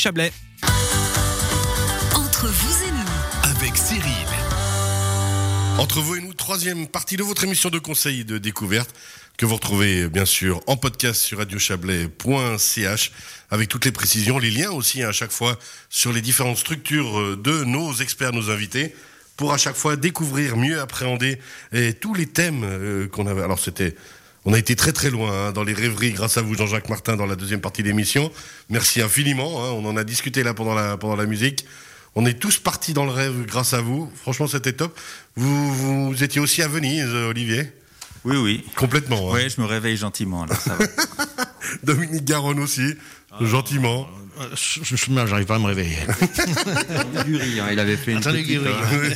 Chablais. Entre vous et nous, avec Cyril. Entre vous et nous, troisième partie de votre émission de conseil de découverte que vous retrouvez bien sûr en podcast sur radiochablais.ch avec toutes les précisions, les liens aussi hein, à chaque fois sur les différentes structures de nos experts, nos invités pour à chaque fois découvrir, mieux appréhender et tous les thèmes euh, qu'on avait. Alors c'était on a été très très loin hein, dans les rêveries grâce à vous Jean-Jacques Martin dans la deuxième partie de l'émission. Merci infiniment, hein, on en a discuté là pendant la, pendant la musique. On est tous partis dans le rêve grâce à vous. Franchement, c'était top. Vous, vous étiez aussi à Venise, Olivier? Oui, oui. Complètement. Hein. Oui, je me réveille gentiment. Là, ça va. Dominique Garonne aussi, gentiment. Je, j'arrive pas à me réveiller. Hein, il avait fait une Attendez, petite, euh,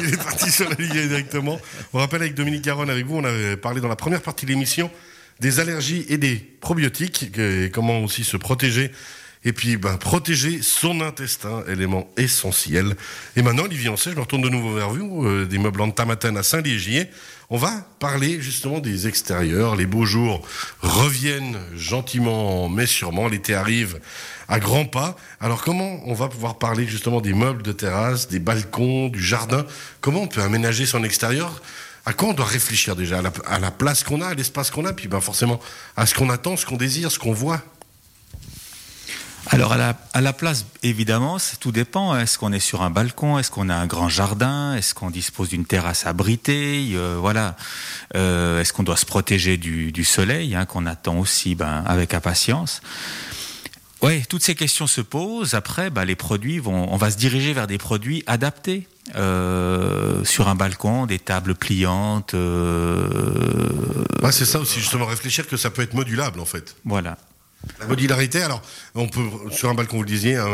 il est parti sur la ligne directement. On rappelle avec Dominique Garonne, avec vous, on avait parlé dans la première partie de l'émission des allergies et des probiotiques, et comment aussi se protéger. Et puis, ben, protéger son intestin, élément essentiel. Et maintenant, Olivier Ancet, je me retourne de nouveau vers vous, euh, des meubles en Tamaten à Saint-Légier. On va parler justement des extérieurs. Les beaux jours reviennent gentiment, mais sûrement. L'été arrive à grands pas. Alors comment on va pouvoir parler justement des meubles de terrasse, des balcons, du jardin? Comment on peut aménager son extérieur? À quoi on doit réfléchir déjà? À la, place qu'on a, à l'espace qu'on a, puis ben forcément à ce qu'on attend, ce qu'on désire, ce qu'on voit. Alors à la, à la place, évidemment, tout dépend. Est-ce qu'on est sur un balcon? Est-ce qu'on a un grand jardin? Est-ce qu'on dispose d'une terrasse abritée? Euh, Voilà. Euh, est-ce qu'on doit se protéger du, du soleil, hein, qu'on attend aussi ben, avec impatience? Oui, toutes ces questions se posent. Après, bah, les produits vont, on va se diriger vers des produits adaptés. Euh, sur un balcon, des tables pliantes. Euh... Ouais, c'est ça aussi, justement, réfléchir que ça peut être modulable en fait. Voilà. La modularité, alors, on peut, sur un balcon, vous le disiez, hein,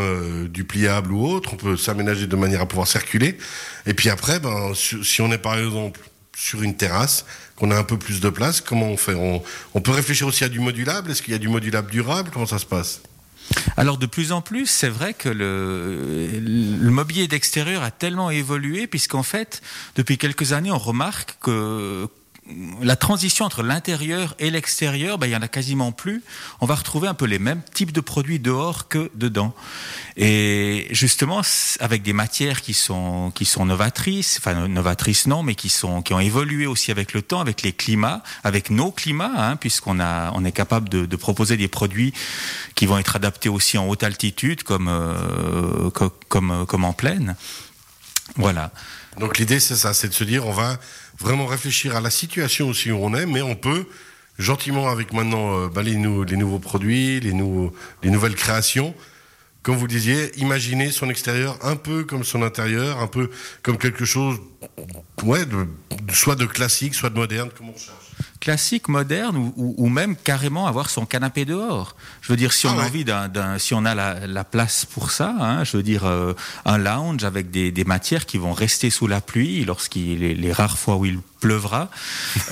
du pliable ou autre, on peut s'aménager de manière à pouvoir circuler. Et puis après, ben, si on est par exemple sur une terrasse, qu'on a un peu plus de place, comment on fait? On, on peut réfléchir aussi à du modulable? Est-ce qu'il y a du modulable durable? Comment ça se passe? Alors de plus en plus, c'est vrai que le, le mobilier d'extérieur a tellement évolué, puisqu'en fait, depuis quelques années, on remarque que la transition entre l'intérieur et l'extérieur, ben, il y en a quasiment plus. On va retrouver un peu les mêmes types de produits dehors que dedans. Et justement, avec des matières qui sont qui sont novatrices, enfin novatrices non, mais qui sont qui ont évolué aussi avec le temps, avec les climats, avec nos climats, hein, puisqu'on a on est capable de, de, proposer des produits qui vont être adaptés aussi en haute altitude, comme euh, comme comme en plaine. Voilà. Donc l'idée c'est ça, c'est de se dire on va vraiment réfléchir à la situation aussi où on est, mais on peut gentiment avec maintenant euh, bah, les, nouveaux produits, les nouvelles créations, comme vous disiez, imaginer son extérieur un peu comme son intérieur, un peu comme quelque chose, ouais, de, soit de classique, soit de moderne, comme on cherche classique, moderne, ou, ou, même carrément avoir son canapé dehors. Je veux dire, si on ah a envie d'un, si on a la, la, place pour ça, hein, je veux dire, euh, un lounge avec des, des, matières qui vont rester sous la pluie lorsqu'il les, les rares fois où il pleuvra.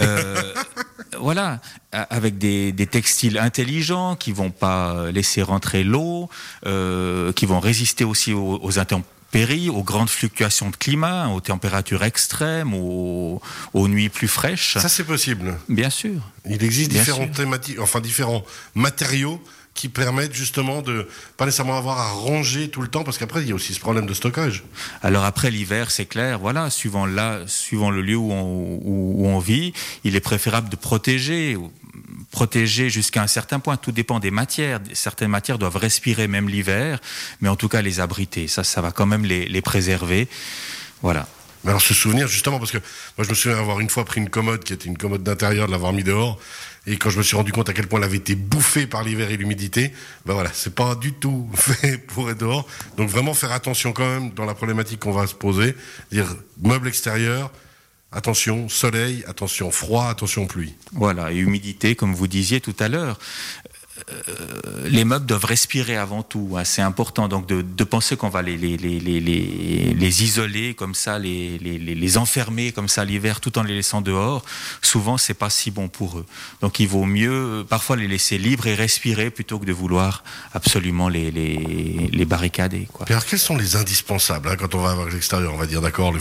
Euh, voilà, avec des, des, textiles intelligents qui vont pas laisser rentrer l'eau, euh, qui vont résister aussi aux, aux intempéries aux grandes fluctuations de climat, aux températures extrêmes, aux, aux nuits plus fraîches. Ça, c'est possible. Bien sûr. Il existe différentes thématiques, enfin différents matériaux qui permettent justement de pas nécessairement avoir à ranger tout le temps parce qu'après il y a aussi ce problème de stockage. Alors après l'hiver c'est clair voilà suivant là suivant le lieu où on, où on vit il est préférable de protéger protéger jusqu'à un certain point. Tout dépend des matières. Certaines matières doivent respirer même l'hiver, mais en tout cas les abriter. Ça, ça va quand même les, les préserver. Voilà. Alors se souvenir justement parce que moi je me souviens avoir une fois pris une commode qui était une commode d'intérieur de l'avoir mis dehors et quand je me suis rendu compte à quel point elle avait été bouffée par l'hiver et l'humidité, ben voilà, c'est pas du tout fait pour être dehors. Donc vraiment faire attention quand même dans la problématique qu'on va se poser, dire meuble extérieur, Attention soleil, attention froid, attention pluie. Voilà, et humidité, comme vous disiez tout à l'heure. Euh, les meubles doivent respirer avant tout. Hein. C'est important donc de, penser qu'on va les, isoler comme ça, les, enfermer comme ça l'hiver tout en les laissant dehors. Souvent, c'est pas si bon pour eux. Donc, il vaut mieux euh, parfois les laisser libres et respirer plutôt que de vouloir absolument les, barricader. Quoi. alors, quels sont les indispensables hein, quand on va à l'extérieur? On va dire d'accord, le,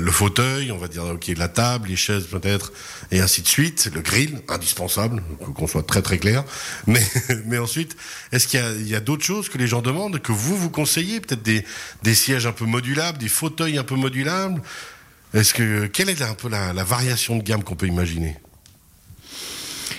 le, fauteuil, on va dire ok, la table, les chaises peut-être, et ainsi de suite. Le grill, indispensable, qu'on soit très très clair. Mais, mais ensuite, est-ce qu'il y a, d'autres choses que les gens demandent, que vous vous conseillez Peut-être des, sièges un peu modulables, des fauteuils un peu modulables? Est-ce que quelle est un peu la variation de gamme qu'on peut imaginer?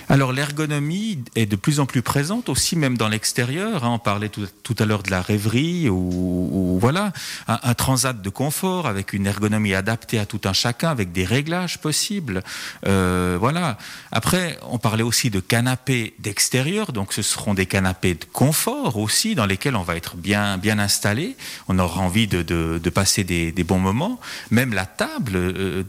Alors l'ergonomie est de plus en plus présente aussi même dans l'extérieur. Hein. On parlait tout, à l'heure de la rêverie ou, voilà un, transat de confort avec une ergonomie adaptée à tout un chacun avec des réglages possibles. Euh, voilà. Après on parlait aussi de canapés d'extérieur, donc ce seront des canapés de confort aussi dans lesquels on va être bien bien installé. On aura envie de, de, de passer des, des, bons moments. Même la table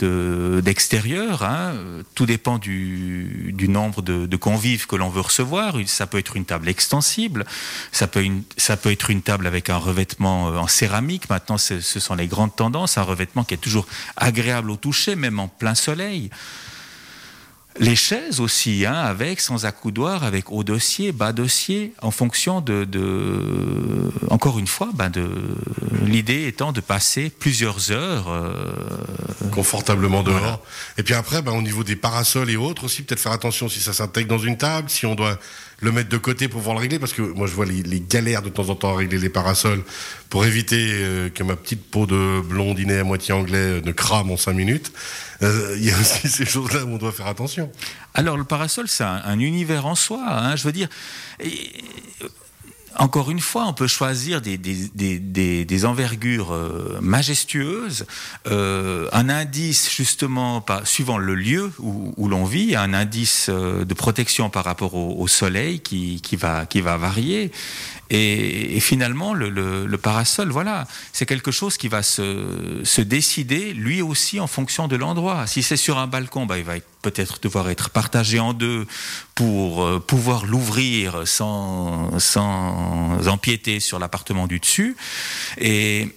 d'extérieur, de, hein, tout dépend du, du nombre de, convives que l'on veut recevoir. Ça peut être une table extensible, ça peut, une, ça peut être une table avec un revêtement euh, en céramique. Maintenant, ce sont les grandes tendances, un revêtement qui est toujours agréable au toucher, même en plein soleil. Les chaises aussi, hein, avec, sans accoudoir, avec haut dossier, bas dossier, en fonction de, de encore une fois, ben de l'idée étant de passer plusieurs heures euh, confortablement dehors. Voilà. Et puis après, ben, au niveau des parasols et autres aussi, peut-être faire attention si ça s'intègre dans une table, si on doit le mettre de côté pour pouvoir le régler, parce que moi je vois les, galères de temps en temps à régler les parasols pour éviter euh, que ma petite peau de blondinet à moitié anglais ne crame en cinq minutes. Euh, il y a aussi ces choses-là où on doit faire attention. Alors le parasol, c'est un, un, univers en soi. Hein, je veux dire. Encore une fois, on peut choisir des, envergures euh, majestueuses, euh, un indice justement, suivant le lieu où, l'on vit, un indice euh, de protection par rapport au, soleil qui, va, varier. Et, finalement, le, parasol, voilà, c'est quelque chose qui va se, décider lui aussi en fonction de l'endroit. Si c'est sur un balcon, bah, il va peut-être devoir être partagé en deux pour euh, pouvoir l'ouvrir sans, sans empiéter sur l'appartement du dessus. Et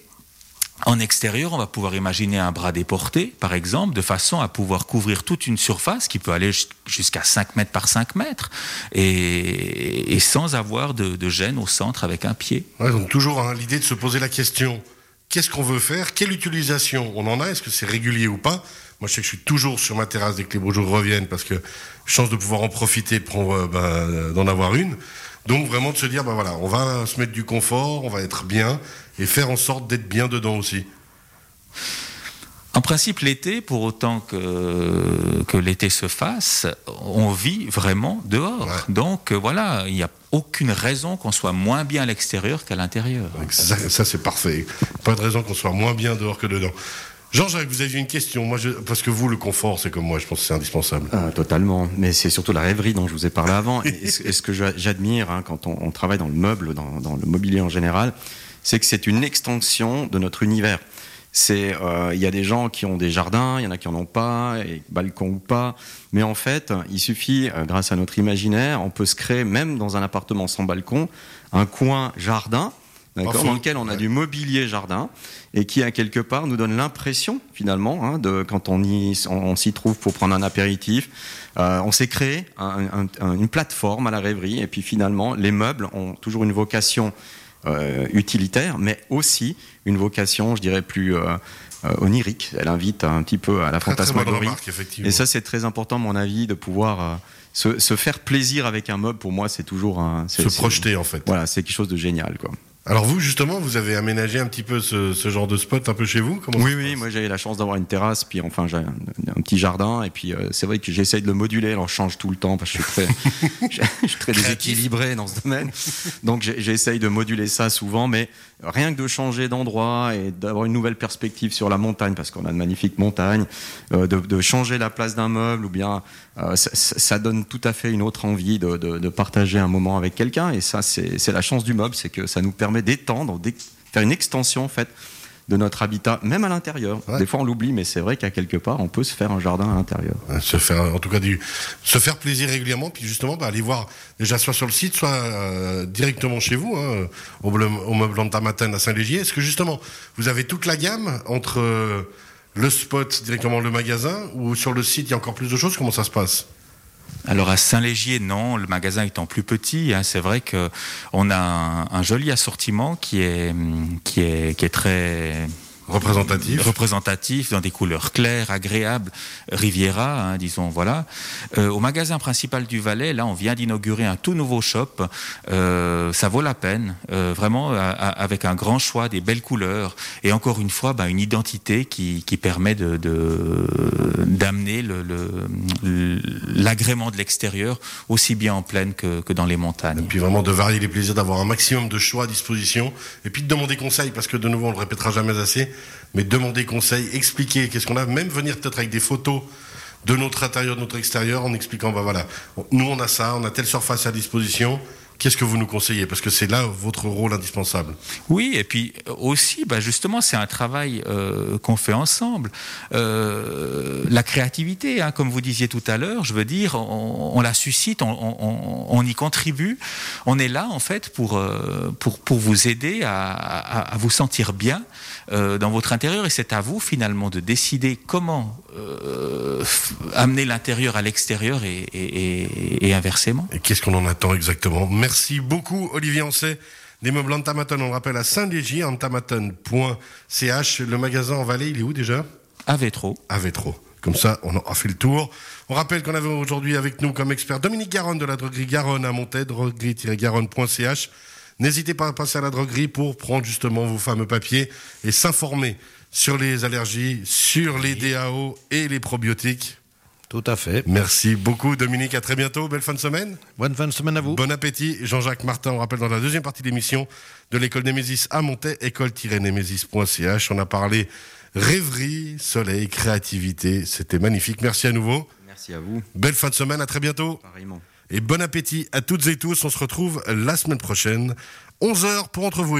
en extérieur, on va pouvoir imaginer un bras déporté, par exemple, de façon à pouvoir couvrir toute une surface qui peut aller jusqu'à 5 mètres par 5 mètres et, sans avoir de, gêne au centre avec un pied. Donc toujours hein, l'idée de se poser la question qu'est-ce qu'on veut faire Quelle utilisation on en a Est-ce que c'est régulier ou pas Moi, je sais que je suis toujours sur ma terrasse dès que les beaux jours reviennent parce que chance de pouvoir en profiter pour euh, ben, d'en avoir une. Donc vraiment de se dire, ben voilà, on va se mettre du confort, on va être bien et faire en sorte d'être bien dedans aussi. En principe, l'été, pour autant que, que l'été se fasse, on vit vraiment dehors. Ouais. Donc voilà, il n'y a aucune raison qu'on soit moins bien à l'extérieur qu'à l'intérieur. Ça, ça c'est parfait. Pas de raison qu'on soit moins bien dehors que dedans. Jean-Jacques, vous aviez une question, moi je, parce que vous, le confort, c'est comme moi, je pense que c'est indispensable. Ah, totalement, mais c'est surtout la rêverie dont je vous ai parlé avant. et, ce, et ce que j'admire hein, quand on, on, travaille dans le meuble, dans, dans le mobilier en général, c'est que c'est une extension de notre univers. C'est, euh, il y a des gens qui ont des jardins, il y en a qui en ont pas, et balcon ou pas. Mais en fait, il suffit, euh, grâce à notre imaginaire, on peut se créer même dans un appartement sans balcon, un coin jardin dans lequel on a ouais. du mobilier jardin et qui à quelque part nous donne l'impression finalement hein, de quand on y on, on s'y trouve pour prendre un apéritif euh, on s'est créé un, un, une plateforme à la rêverie et puis finalement les meubles ont toujours une vocation euh, utilitaire mais aussi une vocation je dirais plus euh, euh, onirique. Elle invite un petit peu à la très, fantasmagorie très et ça c'est très important à mon avis de pouvoir euh, se, se, faire plaisir avec un meuble pour moi c'est toujours un se projeter en fait. Voilà c'est quelque chose de génial quoi. Alors vous, justement, vous avez aménagé un petit peu ce, ce genre de spot un peu chez vous Comment Oui, oui, moi j'avais la chance d'avoir une terrasse, puis enfin j'ai un, un, petit jardin, et puis euh, c'est vrai que j'essaye de le moduler, alors je change tout le temps, parce que je suis très, je suis très déséquilibré dans ce domaine, donc j'essaye de moduler ça souvent, mais rien que de changer d'endroit et d'avoir une nouvelle perspective sur la montagne, parce qu'on a de magnifiques montagnes, euh, de, de, changer la place d'un meuble, ou bien euh, ça, ça, donne tout à fait une autre envie de, de, de partager un moment avec quelqu'un, et ça c'est la chance du meuble, c'est que ça nous permet d'étendre, faire une extension en fait de notre habitat, même à l'intérieur. Ouais. Des fois on l'oublie, mais c'est vrai qu'à quelque part on peut se faire un jardin à l'intérieur. Se faire, en tout cas, du, se faire plaisir régulièrement, puis justement bah, aller voir déjà soit sur le site, soit euh, directement chez vous, hein, au, au meuble Matin à Saint-Légier. Est-ce que justement vous avez toute la gamme entre euh, le spot directement le magasin ou sur le site il y a encore plus de choses? Comment ça se passe? Alors à Saint-Légier, non, le magasin étant plus petit, hein, c'est vrai qu'on a un, joli assortiment qui est très Représentatif. représentatif dans des couleurs claires, agréables, Riviera, hein, disons, voilà. Euh, au magasin principal du Valais, là, on vient d'inaugurer un tout nouveau shop. Euh, ça vaut la peine, euh, vraiment, avec un grand choix, des belles couleurs, et encore une fois, bah, une identité qui, qui permet de de- d'amener le- le- l'agrément de l'extérieur aussi bien en plaine que, que dans les montagnes. Et puis vraiment de varier les plaisirs, d'avoir un maximum de choix à disposition. Et puis de demander conseil, parce que de nouveau, on le répétera jamais assez, mais demander conseil, expliquer qu'est-ce qu'on a, même venir peut-être avec des photos de notre intérieur, de notre extérieur, en expliquant, bah voilà, nous on a ça, on a telle surface à disposition, qu'est-ce que vous nous conseillez? Parce que c'est là votre rôle indispensable. Oui, et puis euh, aussi, bah justement, c'est un travail euh, qu'on fait ensemble. Euh, la créativité, hein, comme vous disiez tout à l'heure, je veux dire, on, on la suscite, on, on- on y contribue. On est là, en fait, pour, euh, pour, pour vous aider à, à- à vous sentir bien dans votre intérieur. Et c'est à vous, finalement, de décider comment amener l'intérieur à l'extérieur et, et- et- et inversement. Et qu'est-ce qu'on en attend exactement? Merci beaucoup, Olivier Ancet. Des meubles Antamaton, on le rappelle à Saint-Légy, antamaton.ch. Le magasin en Valais, il est où déjà? Avec trop. à Vétro. Comme ça, on a fait le tour. On rappelle qu'on avait aujourd'hui avec nous comme expert Dominique Garonne de la droguerie Garonne à Montaix, droguerie-garonne.ch. N'hésitez pas à passer à la droguerie pour prendre justement vos fameux papiers et s'informer sur les allergies, sur les DAO et les probiotiques. Tout à fait. Merci beaucoup Dominique, à très bientôt, belle fin de semaine. Bonne fin de semaine à vous. Bon appétit, Jean-Jacques Martin, on rappelle dans la deuxième partie de l'émission de l'école Némésis à Montaix, école-némésis.ch. On a parlé rêverie, soleil, créativité, c'était magnifique. Merci à nouveau. Merci à vous. Belle fin de semaine, à très bientôt. Pareillement. Et bon appétit à toutes et tous. On se retrouve la semaine prochaine, 11h pour entre vous et